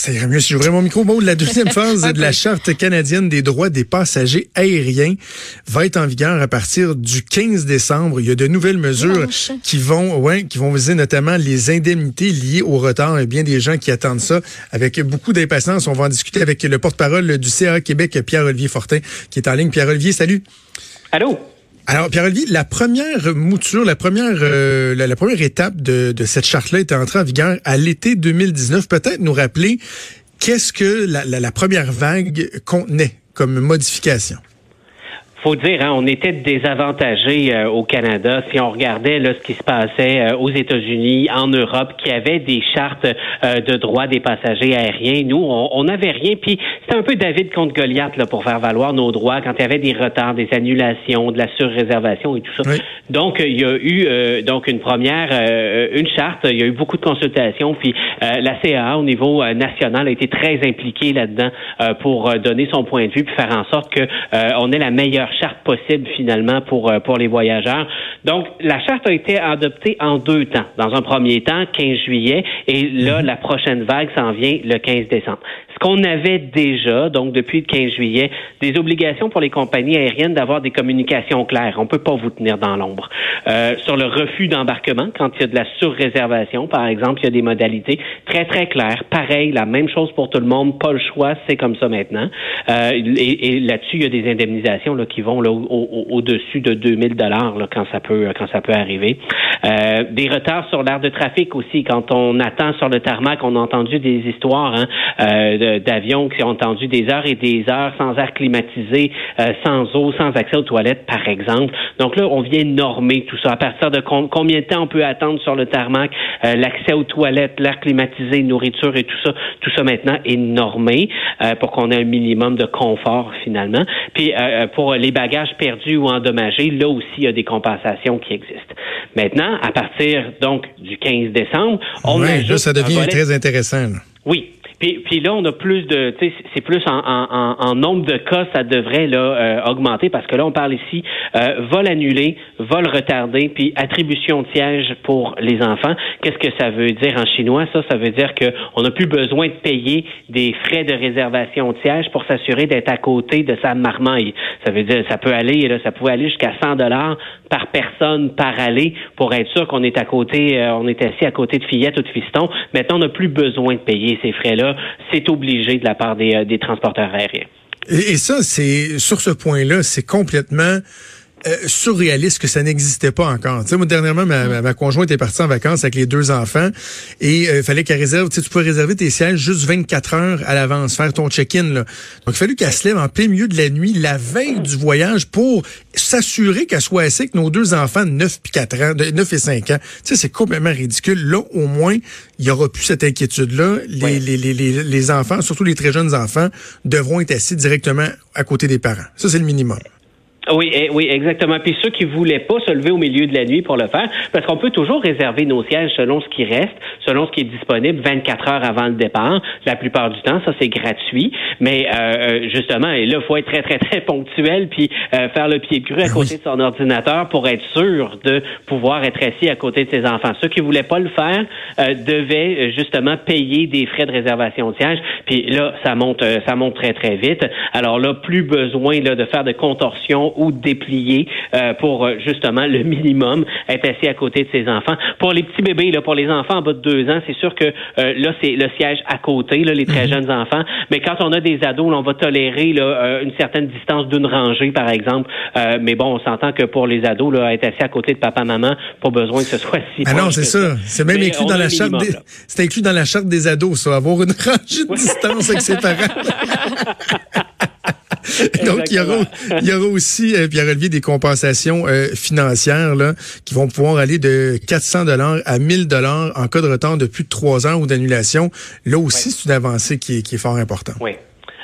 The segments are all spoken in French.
Ça irait mieux si j'ouvrais mon micro. Bon, la deuxième phase de la Charte canadienne des droits des passagers aériens va être en vigueur à partir du 15 décembre. Il y a de nouvelles mesures qui vont, ouais, qui vont viser notamment les indemnités liées au retard. Il y a bien des gens qui attendent ça avec beaucoup d'impatience. On va en discuter avec le porte-parole du CA Québec, Pierre-Olivier Fortin, qui est en ligne. Pierre-Olivier, salut. Allô? Alors, Pierre-Olivier, la première mouture, la première, euh, la, première étape de, cette charte-là était entrée en vigueur à l'été 2019. Peut-être nous rappeler qu'est-ce que la première vague contenait comme modification faut dire, hein, on était désavantagés euh, au Canada si on regardait là, ce qui se passait euh, aux États-Unis, en Europe, qui avaient des chartes euh, de droits des passagers aériens. Nous, on n'avait rien. Puis c'était un peu David contre Goliath là, pour faire valoir nos droits quand il y avait des retards, des annulations, de la surréservation et tout ça. Donc, il y a eu donc une première, une charte. Il y a eu beaucoup de consultations. Puis la CAA au niveau national a été très impliquée là-dedans pour donner son point de vue puis faire en sorte que on ait la meilleure charte possible finalement pour, euh, pour les voyageurs. Donc, la charte a été adoptée en deux temps. Dans un premier temps, 15 juillet, et là, mhm. la prochaine vague s'en vient le 15 décembre qu'on avait déjà, donc depuis le 15 juillet, des obligations pour les compagnies aériennes d'avoir des communications claires. On peut pas vous tenir dans l'ombre. Euh, sur le refus d'embarquement, quand il y a de la surréservation, par exemple, il y a des modalités très, très claires. Pareil, la même chose pour tout le monde, pas le choix, c'est comme ça maintenant. Euh, et, là-dessus, il y a des indemnisations là, qui vont au-dessus de 2000 dollars quand ça peut quand ça peut arriver. Euh, des retards sur l'air de trafic aussi. Quand on attend sur le tarmac, on a entendu des histoires hein, euh, de d'avions qui ont entendu des heures et des heures sans air climatisé, euh, sans eau, sans accès aux toilettes, par exemple. Donc là, on vient normer tout ça. À partir de combien de temps on peut attendre sur le tarmac, euh, l'accès aux toilettes, l'air climatisé, nourriture et tout ça, tout ça maintenant est normé euh, pour qu'on ait un minimum de confort finalement. Puis pour les bagages perdus ou endommagés, là aussi, il y a des compensations qui existent. Maintenant, à partir donc du 15 décembre, on ouais, là, ça devient très intéressant. Oui, puis, là, on a plus de, c'est plus en, en, en, nombre de cas, ça devrait là euh, augmenter parce que là, on parle ici euh, vol annulé, vol retardé, puis attribution de siège pour les enfants. Qu'est-ce que ça veut dire en chinois? Ça, ça veut dire que on n'a plus besoin de payer des frais de réservation de siège pour s'assurer d'être à côté de sa marmaille. Ça veut dire, ça peut aller, là, ça pouvait aller jusqu'à 100 dollars par personne par aller pour être sûr qu'on est à côté, euh, on est assis à côté de fillettes ou de fistons. Maintenant, on n'a plus besoin de payer ces c'est obligé de la part des, euh, transporteurs aériens. Et ça, c'est sur ce point-là, c'est complètement euh, surréaliste que ça n'existait pas encore. Tu sais, moi, dernièrement, ma, ma, conjointe est partie en vacances avec les deux enfants et euh, il fallait qu'elle réserve, tu sais, tu peux réserver tes sièges juste 24 heures à l'avance, faire ton check-in. Là. Donc, il fallait qu'elle se lève en plein milieu de la nuit, la veille du voyage, pour s'assurer qu'elle soit assise avec nos deux enfants de 9 et 4 ans, de 9 et 5 ans. Tu sais, c'est complètement ridicule. Là, au moins, il y aura plus cette inquiétude-là. Les, les, les, les enfants, surtout les très jeunes enfants, devront être assis directement à côté des parents. Ça, c'est le minimum. Oui, eh, oui, exactement. Puis ceux qui voulaient pas se lever au milieu de la nuit pour le faire, parce qu'on peut toujours réserver nos sièges selon ce qui reste, selon ce qui est disponible 24 heures avant le départ. La plupart du temps, ça c'est gratuit. Mais euh, euh justement, et là, il faut être très, très, très ponctuel, puis euh, faire le pied cru à ben côté de son ordinateur pour être sûr de pouvoir être assis à côté de ses enfants. Ceux qui voulaient pas le faire euh, devaient justement payer des frais de réservation de sièges. Puis là, ça monte, ça monte très, très vite. Alors là, plus besoin là, de faire de contorsions ou déplier euh, pour euh, justement le minimum être assis à côté de ses enfants. Pour les petits bébés, là, pour les enfants en bas de deux ans, c'est sûr que euh, là c'est le siège à côté, là, les très mhm. jeunes enfants. Mais quand on a des ados, là, on va tolérer là, une certaine distance d'une rangée, par exemple. mais bon, on s'entend que pour les ados, là, être assis à côté de papa maman, pas besoin que ce soit si. Ah non, c'est ça. C'est même inclus dans la charte. Des... C'est inclus dans la charte des ados, ça, avoir une rangée de distance avec ses parents. Donc, il y, aura, il y aura aussi, euh, Pierre-Olivier, des compensations euh, financières là, qui vont pouvoir aller de 400 dollars à 1000 dollars en cas de retard de plus de trois ans ou d'annulation. Là aussi, c'est une avancée qui est, qui est fort importante. Oui.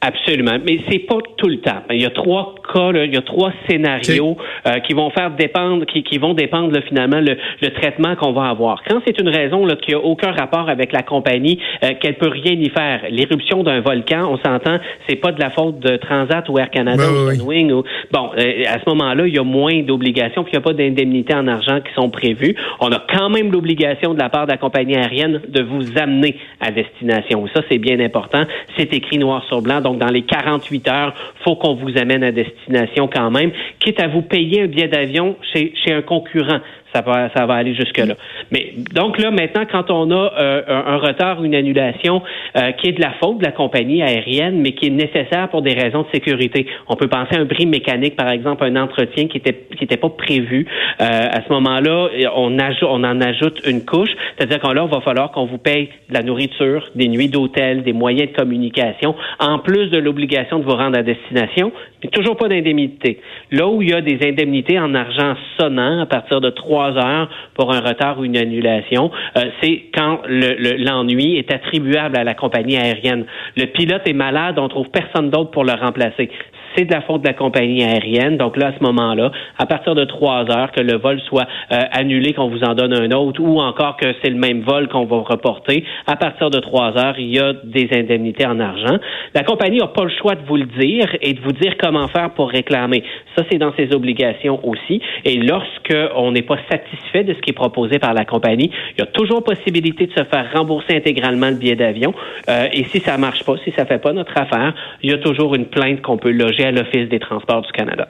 Absolument, mais c'est pas tout le temps. Il y a trois cas, il y a trois scénarios euh, qui vont faire dépendre, qui, qui vont dépendre finalement le, le traitement qu'on va avoir. Quand c'est une raison là, qui a aucun rapport avec la compagnie, euh, qu'elle peut rien y faire, l'éruption d'un volcan, on s'entend, c'est pas de la faute de Transat ou Air Canada ou Sunwing. Ou, bon, euh, à ce moment-là, il y a moins d'obligations, puis il n'y a pas d'indemnités en argent qui sont prévues. On a quand même l'obligation de la part de la compagnie aérienne de vous amener à destination. Ça, c'est bien important. C'est écrit noir sur blanc. Donc, dans les 48 heures, faut qu'on vous amène à destination quand même, quitte à vous payer un billet d'avion chez, chez un concurrent ça va, ça va aller jusque-là. Mais donc là, maintenant, quand on a euh, un, retard, une annulation euh, qui est de la faute de la compagnie aérienne, mais qui est nécessaire pour des raisons de sécurité, on peut penser à un bris mécanique, par exemple, un entretien qui était qui était pas prévu. Euh, à ce moment-là, on ajoute, on en ajoute une couche, c'est-à-dire qu'on là, il va falloir qu'on vous paye de la nourriture, des nuits d'hôtel, des moyens de communication, en plus de l'obligation de vous rendre à destination, mais toujours pas d'indemnité. Là où il y a des indemnités en argent sonnant à partir de trois heures pour un retard ou une annulation, euh, c'est quand l'ennui est attribuable à la compagnie aérienne. Le pilote est malade, on trouve personne d'autre pour le remplacer c'est de la faute de la compagnie aérienne. Donc là, à ce moment-là, à partir de trois heures, que le vol soit euh, annulé, qu'on vous en donne un autre, ou encore que c'est le même vol qu'on va reporter, à partir de trois heures, il y a des indemnités en argent. La compagnie n'a pas le choix de vous le dire et de vous dire comment faire pour réclamer. Ça, c'est dans ses obligations aussi. Et lorsque on n'est pas satisfait de ce qui est proposé par la compagnie, il y a toujours possibilité de se faire rembourser intégralement le billet d'avion. Euh, et si ça marche pas, si ça fait pas notre affaire, il y a toujours une plainte qu'on peut loger l'Office des transports du Canada.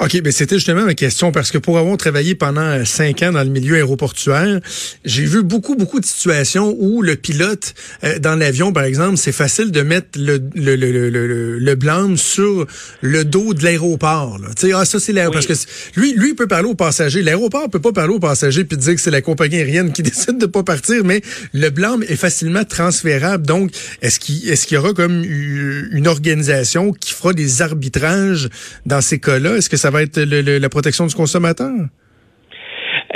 OK, mais c'était justement ma question parce que pour avoir travaillé pendant euh, cinq ans dans le milieu aéroportuaire, j'ai vu beaucoup, beaucoup de situations où le pilote euh, dans l'avion, par exemple, c'est facile de mettre le, le, le, le, le blâme sur le dos de l'aéroport. Tu sais, ah, ça, c'est l'aéroport. Parce que lui, lui, peut parler aux passagers. L'aéroport peut pas parler aux passagers puis dire que c'est la compagnie aérienne qui décide de pas partir, mais le blâme est facilement transférable. Donc, est-ce qu'il est-ce qu'il y aura comme une organisation qui fera des arbitrages dans ces cas-là? Est-ce que ça va être la protection du consommateur?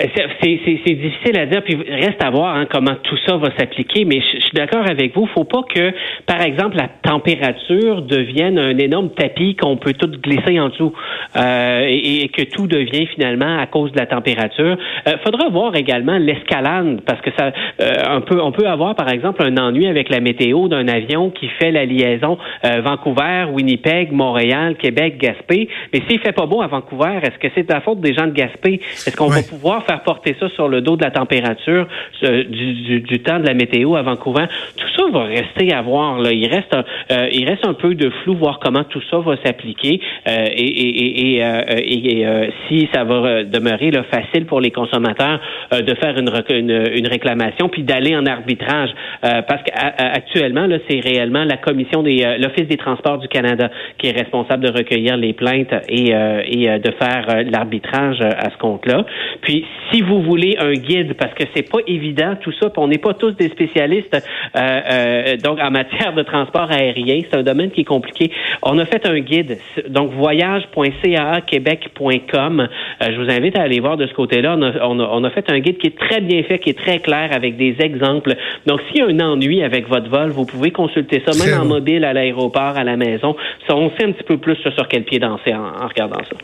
Euh, c'est difficile à dire, puis reste à voir hein, comment tout ça va s'appliquer, mais je, suis d'accord avec vous, faut pas que, par exemple, la température devienne un énorme tapis qu'on peut tout glisser en dessous euh, et, que tout devient finalement à cause de la température. Euh, faudra voir également l'escalade, parce que ça, euh, on, peut, on peut avoir, par exemple, un ennui avec la météo d'un avion qui fait la liaison Vancouver, Winnipeg, Montréal, Québec, Gaspé, mais s'il fait pas beau à Vancouver, est-ce que c'est de la faute des gens de Gaspé? Est-ce qu'on va pouvoir faire porter ça sur le dos de la température, du, du, temps de la météo à Vancouver. Tout ça va rester à voir. Là. Il reste un, euh, il reste un peu de flou, voir comment tout ça va s'appliquer euh, et, et, et, et euh, si ça va demeurer là, facile pour les consommateurs de faire une, une, une réclamation puis d'aller en arbitrage. parce qu'actuellement, c'est réellement la commission des l'Office des transports du Canada qui est responsable de recueillir les plaintes et, et de faire l'arbitrage à ce compte-là. Puis si vous voulez un guide, parce que c'est pas évident tout ça, on n'est pas tous des spécialistes euh, euh, donc en matière de transport aérien, c'est un domaine qui est compliqué. On a fait un guide, donc voyage.caaquebec.com. Euh, je vous invite à aller voir de ce côté-là. On a, on, a, fait un guide qui est très bien fait, qui est très clair avec des exemples. Donc s'il y a un ennui avec votre vol, vous pouvez consulter ça, même en mobile, à l'aéroport, à la maison. Ça, on sait un petit peu plus sur quel pied danser en regardant ça.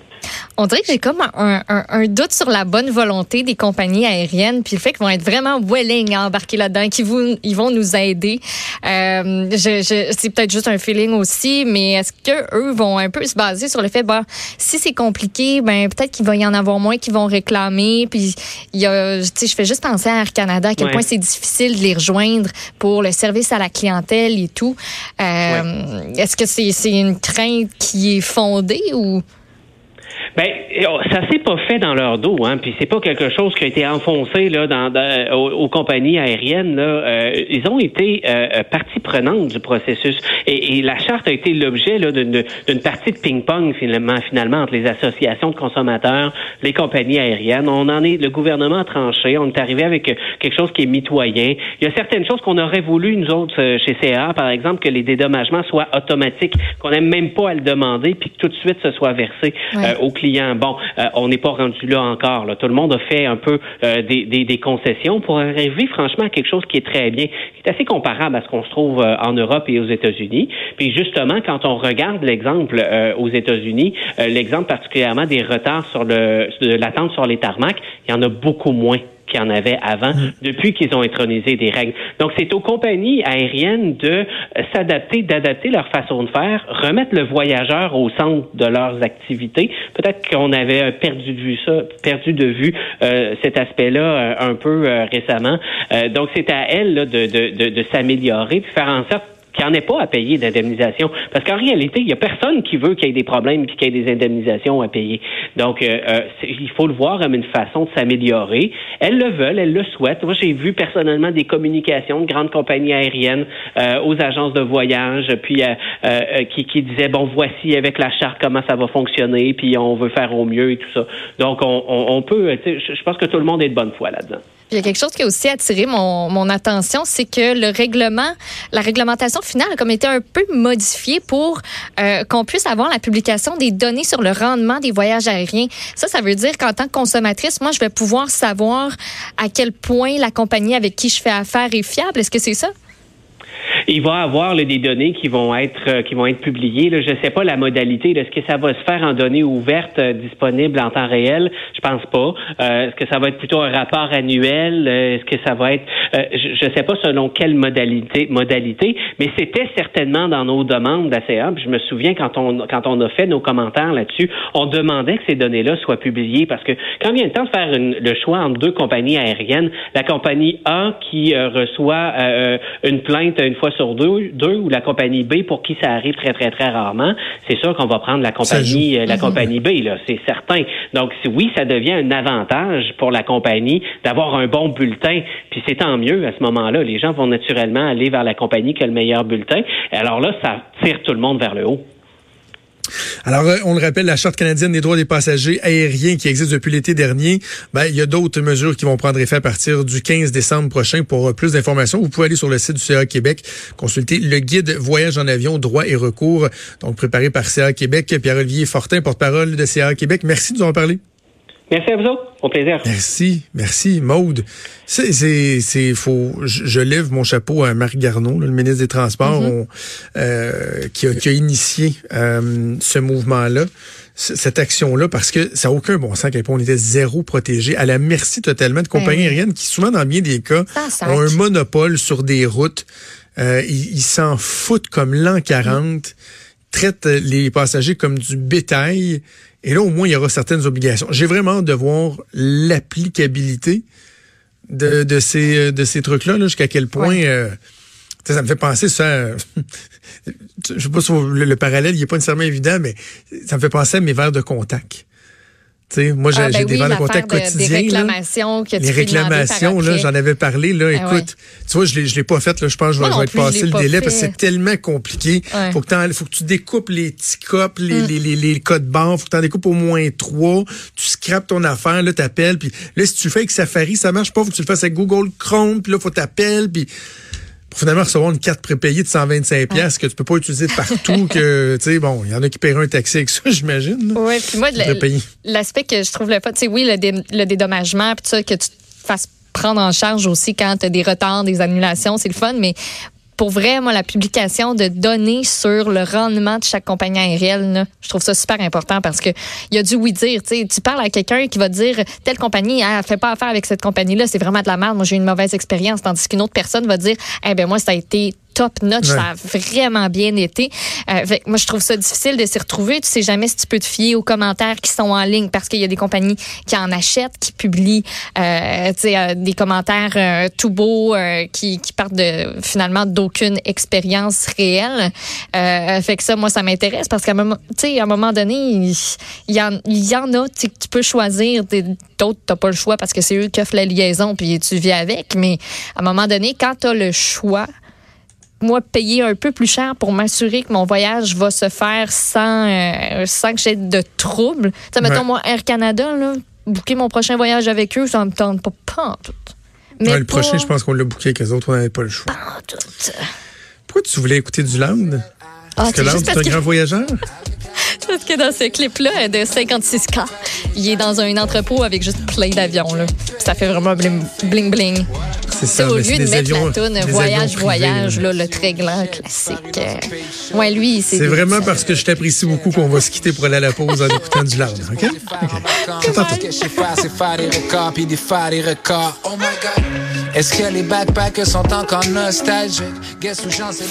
On dirait que j'ai comme un, un, doute sur la bonne volonté des compagnies aériennes, puis le fait qu'ils vont être vraiment willing à embarquer là-dedans, qu'ils vont, ils vont nous aider. Euh, je, je, c'est peut-être juste un feeling aussi, mais est-ce que eux vont un peu se baser sur le fait, bah, si c'est compliqué, ben peut-être qu'il va y en avoir moins qui vont réclamer. Puis il y a, je fais juste penser à Air Canada à quel point c'est difficile de les rejoindre pour le service à la clientèle et tout. Euh, Est-ce que c'est, c'est une crainte qui est fondée ou? Ben, oh, ça s'est pas fait dans leur dos, hein. Puis c'est pas quelque chose qui a été enfoncé là dans, aux, compagnies aériennes. Là, euh, ils ont été euh, euh, partie prenante du processus, et, et la charte a été l'objet là d'une partie de ping-pong finalement, finalement entre les associations de consommateurs, les compagnies aériennes. On en est, le gouvernement a tranché. On est arrivé avec quelque chose qui est mitoyen. Il y a certaines choses qu'on aurait voulu nous autres chez CA, par exemple, que les dédommagements soient automatiques, qu'on n'aime même pas à le demander, puis que tout de suite ce soit versé aux clients Bon, euh, on n'est pas rendu là encore. Là. Tout le monde a fait un peu euh, des, concessions pour arriver franchement à quelque chose qui est très bien, qui est assez comparable à ce qu'on se trouve euh, en Europe et aux États-Unis. Puis justement, quand on regarde l'exemple aux États-Unis, l'exemple particulièrement des retards sur le de l'attente sur les tarmacs, il y en a beaucoup moins qu'il y en avait avant, mm. depuis qu'ils ont intronisé des règles. Donc, c'est aux compagnies aériennes de euh, s'adapter, d'adapter leur façon de faire, remettre le voyageur au centre de leurs activités. Peut-être qu'on avait perdu de vue ça, perdu de vue euh, cet aspect-là euh, un peu récemment. donc, c'est à elles de, de, de, de s'améliorer, de faire en sorte qu'il n'y en ait pas à payer d'indemnisation. Parce qu'en réalité, il n'y a personne qui veut qu'il y ait des problèmes qu'il y ait des indemnisations à payer. Donc, euh, euh, il faut le voir comme une façon de s'améliorer. Elles le veulent, elles le souhaitent. Moi, j'ai vu personnellement des communications de grandes compagnies aériennes euh, aux agences de voyage, puis qui, qui disaient, bon, voici avec la charte comment ça va fonctionner, puis on veut faire au mieux et tout ça. Donc, on, on, on peut, je pense que tout le monde est de bonne foi là-dedans. Il y a quelque chose qui a aussi attiré mon, attention, c'est que le règlement, la réglementation finale a comme été un peu modifiée pour euh, qu'on puisse avoir la publication des données sur le rendement des voyages aériens. Ça, ça veut dire qu'en tant que consommatrice, moi, je vais pouvoir savoir à quel point la compagnie avec qui je fais affaire est fiable. Est-ce que c'est ça? Il va avoir des données qui vont être euh, qui vont être publiées. Là, je ne sais pas la modalité. Est-ce que ça va se faire en données ouvertes euh, disponibles en temps réel? Je pense pas. Euh, est-ce que ça va être plutôt un rapport annuel? Est-ce que ça va être Je ne sais pas selon quelle modalité modalité, mais c'était certainement dans nos demandes d'ACA. Je me souviens quand on quand on a fait nos commentaires là-dessus, on demandait que ces données-là soient publiées parce que quand vient le temps de faire le choix entre deux compagnies aériennes, la compagnie A qui reçoit une plainte une fois sur deux, deux ou la compagnie B pour qui ça arrive très, très, très rarement, c'est sûr qu'on va prendre la compagnie, euh, la mhm. compagnie B, là, c'est certain. Donc, oui, ça devient un avantage pour la compagnie d'avoir un bon bulletin, puis c'est tant mieux à ce moment-là. Les gens vont naturellement aller vers la compagnie qui a le meilleur bulletin. Alors là, ça tire tout le monde vers le haut. Alors, euh, on le rappelle, la Charte canadienne des droits des passagers aériens qui existe depuis l'été dernier, ben, il y a d'autres mesures qui vont prendre effet à partir du 15 décembre prochain. Pour euh, plus d'informations, vous pouvez aller sur le site du CA Québec, consulter le guide Voyage en avion, droits et recours, donc préparé par CA Québec. Pierre-Olivier Fortin, porte-parole de CA Québec. Merci de nous en parler. Merci à vous autres. Au plaisir. Merci, merci, Maude. C'est, c'est, c'est, faut, je, lève mon chapeau à Marc Garneau, le ministre des Transports, mm-hmm. euh, qui, a, qui, a, initié euh, ce mouvement-là, cette action-là, parce que ça n'a aucun bon sens à quel point on était zéro protégé, à la merci totalement de compagnies ben aériennes qui, souvent, dans bien des cas, ont un monopole sur des routes. Euh, ils s'en foutent comme l'an 40, traitent les passagers comme du bétail et là, au moins, il y aura certaines obligations. J'ai vraiment hâte de voir l'applicabilité de, de ces, de ces trucs-là, jusqu'à quel point... Euh, ça me fait penser ça. je sais pas si le, le parallèle, il n'est pas nécessairement évident, mais ça me fait penser à mes verres de contact moi, j'ai ah, ben des de contact quotidiens. Des réclamations que Les réclamations, là, j'en avais parlé. Là, ah écoute, tu vois, je ne l'ai pas fait. Là, je pense que je vais, être passé le délai parce que c'est tellement compliqué. Il faut, que faut que tu découpes les petits copes, les, mm. les, les, les, codes bancs. faut que tu en découpes au moins trois. Tu scrapes ton affaire, là, t'appelles. Puis là, si tu le fais avec Safari, ça marche pas. faut que tu le fasses avec Google Chrome. Puis là, faut t'appeler. Puis finalement recevoir une carte prépayée de 125 pièces que tu peux pas utiliser partout que tu sais bon il y en a qui paieront un taxi avec ça j'imagine oui puis moi l'aspect que je trouve le pas tu sais oui le, dédommagement puis ça que tu fasses prendre en charge aussi quand tu as des retards des annulations c'est le fun mais pour vrai, moi, la publication de données sur le rendement de chaque compagnie aérienne, je trouve ça super important parce que il y a du oui dire. Tu parles à quelqu'un qui va dire telle compagnie, elle fait pas affaire avec cette compagnie-là, c'est vraiment de la merde. Moi, j'ai une mauvaise expérience, tandis qu'une autre personne va dire, eh ben moi, ça a été top notch. Ça a vraiment bien été. Euh, moi, je trouve ça difficile de s'y retrouver. Tu sais jamais si tu peux te fier aux commentaires qui sont en ligne parce qu'il y a des compagnies qui en achètent, qui publient euh, tu sais, euh, des commentaires euh, tout beaux euh, qui, qui partent de finalement d'aucune expérience réelle. fait que ça, moi, ça m'intéresse parce qu'à un moment, un donné, il, y, en, il y en a, tu peux choisir. D'autres, t'as pas le choix parce que c'est eux qui offrent la liaison puis tu vis avec. Mais à un moment donné, quand tu as le choix, moi, payer un peu plus cher pour m'assurer que mon voyage va se faire sans, euh, sans que j'ai de troubles. Tu sais, mettons, moi, Air Canada, là, booker mon prochain voyage avec eux, ça me tente pas, pas en tout. Mais le prochain, je pense qu'on l'a booké avec les autres, on n'avait pas le choix. Pas en tout. Pourquoi tu voulais écouter du Land? Ah, parce que Land, c'est un grand voyageur? Parce que dans ce clip-là de 56K, il est dans un entrepôt avec juste plein d'avions. Là. Ça fait vraiment bling bling. bling. C'est ça. au lieu de mettre avions- la toune Voyage, privés, Voyage, là. le très grand classique. euh, Ouais, lui, c'est. C'est vraiment parce que je t'apprécie beaucoup qu'on va se quitter pour aller à la pause en écoutant du loud, OK? Qu'est-ce que je fais, c'est faire des records, puis des faire des records. Oh my God. Est-ce que les backpackers sont encore nostalgiques? Guess où j'en sais